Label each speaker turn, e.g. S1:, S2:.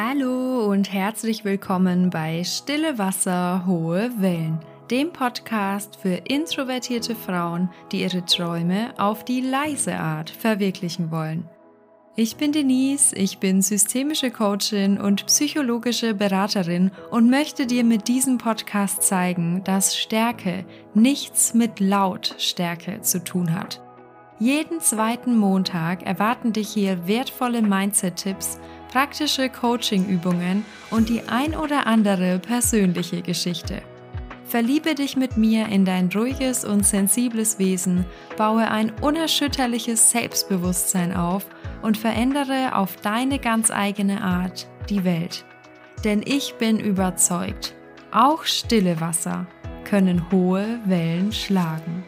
S1: Hallo und herzlich willkommen bei Stille Wasser, hohe Wellen, dem Podcast für introvertierte Frauen, die ihre Träume auf die leise Art verwirklichen wollen. Ich bin Denise, ich bin systemische Coachin und psychologische Beraterin und möchte dir mit diesem Podcast zeigen, dass Stärke nichts mit Lautstärke zu tun hat. Jeden zweiten Montag erwarten dich hier wertvolle Mindset-Tipps, praktische Coaching-Übungen und die ein oder andere persönliche Geschichte. Verliebe dich mit mir in dein ruhiges und sensibles Wesen, baue ein unerschütterliches Selbstbewusstsein auf und verändere auf deine ganz eigene Art die Welt. Denn ich bin überzeugt, auch stille Wasser können hohe Wellen schlagen.